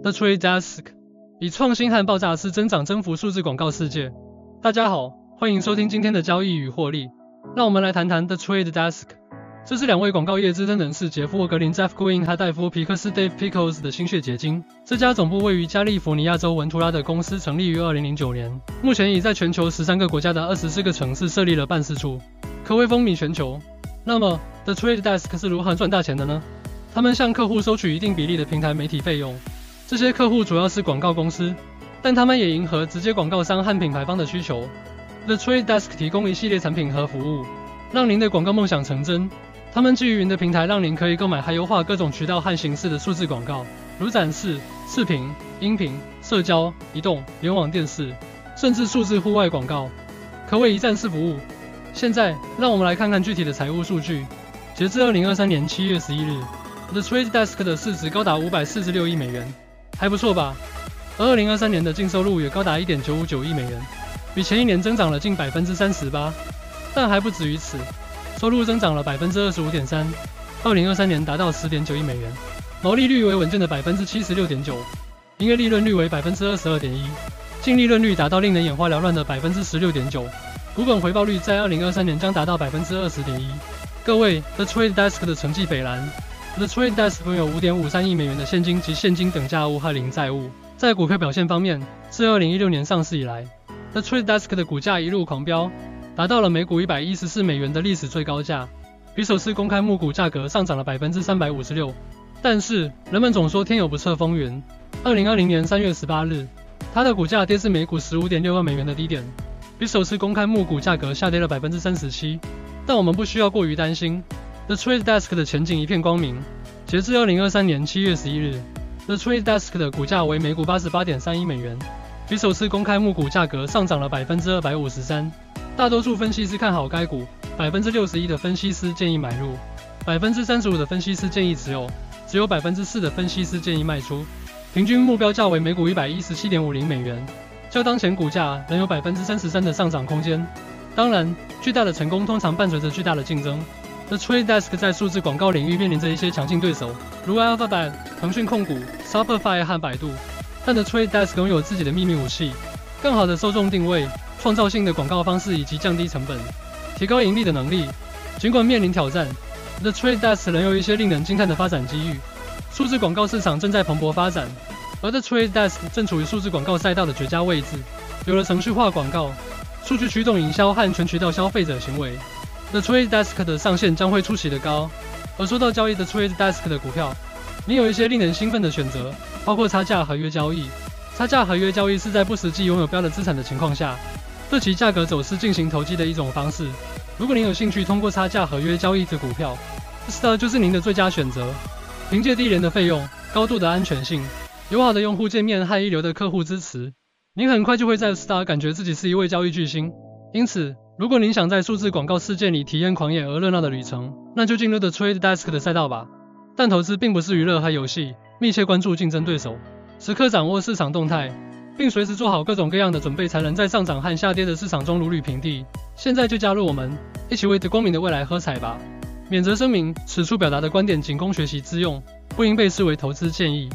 The Trade Desk，以创新和爆炸式增长征服数字广告世界。大家好，欢迎收听今天的交易与获利。让我们来谈谈 The Trade Desk。这是两位广告业资深人士杰夫·沃格林 （Jeff Green） 和戴夫·皮克斯 （Dave Pickles） 的心血结晶。这家总部位于加利福尼亚州文图拉的公司成立于2009年，目前已在全球十三个国家的二十四个城市设立了办事处，可谓风靡全球。那么，The Trade Desk 是如何赚大钱的呢？他们向客户收取一定比例的平台媒体费用，这些客户主要是广告公司，但他们也迎合直接广告商和品牌方的需求。The Trade Desk 提供一系列产品和服务，让您的广告梦想成真。他们基于云的平台，让您可以购买还优化各种渠道和形式的数字广告，如展示、视频、音频、社交、移动、联网电视，甚至数字户外广告，可谓一站式服务。现在，让我们来看看具体的财务数据。截至二零二三年七月十一日，The Trade Desk 的市值高达五百四十六亿美元，还不错吧？而二零二三年的净收入也高达一点九五九亿美元，比前一年增长了近百分之三十八。但还不止于此。收入增长了百分之二十五点三，二零二三年达到十点九亿美元，毛利率为稳健的百分之七十六点九，营业利润率为百分之二十二点一，净利润率达到令人眼花缭乱的百分之十六点九，股本回报率在二零二三年将达到百分之二十点一。各位，The Trade Desk 的成绩斐然，The Trade Desk 拥有五点五三亿美元的现金及现金等价物和零债务。在股票表现方面，自二零一六年上市以来，The Trade Desk 的股价一路狂飙。达到了每股一百一十四美元的历史最高价，比首次公开募股价格上涨了百分之三百五十六。但是人们总说天有不测风云，二零二零年三月十八日，它的股价跌至每股十五点六万美元的低点，比首次公开募股价格下跌了百分之三十七。但我们不需要过于担心，The Trade Desk 的前景一片光明。截至二零二三年七月十一日，The Trade Desk 的股价为每股八十八点三一美元，比首次公开募股价格上涨了百分之二百五十三。大多数分析师看好该股，百分之六十一的分析师建议买入，百分之三十五的分析师建议持有，只有百分之四的分析师建议卖出。平均目标价为每股一百一十七点五零美元，较当前股价仍有百分之三十三的上涨空间。当然，巨大的成功通常伴随着巨大的竞争。The Trade Desk 在数字广告领域面临着一些强劲对手，如 Alphabet、腾讯控股、Shopify 和百度。但 The Trade Desk 拥有自己的秘密武器，更好的受众定位。创造性的广告方式以及降低成本、提高盈利的能力。尽管面临挑战，The Trade Desk 仍有一些令人惊叹的发展机遇。数字广告市场正在蓬勃发展，而 The Trade Desk 正处于数字广告赛道的绝佳位置。有了程序化广告、数据驱动营销和全渠道消费者行为，The Trade Desk 的上限将会出奇的高。而说到交易 The Trade Desk 的股票，你有一些令人兴奋的选择，包括差价合约交易。差价合约交易是在不实际拥有标的资产的情况下。对其价格走势进行投机的一种方式。如果您有兴趣通过差价合约交易的股票，Star 就是您的最佳选择。凭借低廉的费用、高度的安全性、友好的用户界面和一流的客户支持，您很快就会在 Star 感觉自己是一位交易巨星。因此，如果您想在数字广告世界里体验狂野而热闹的旅程，那就进入 The Trade Desk 的赛道吧。但投资并不是娱乐和游戏，密切关注竞争对手，时刻掌握市场动态。并随时做好各种各样的准备，才能在上涨和下跌的市场中如履平地。现在就加入我们，一起为光明的未来喝彩吧！免责声明：此处表达的观点仅供学习之用，不应被视为投资建议。